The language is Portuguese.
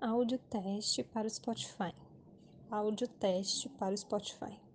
Áudio teste para o Spotify. Áudio teste para o Spotify.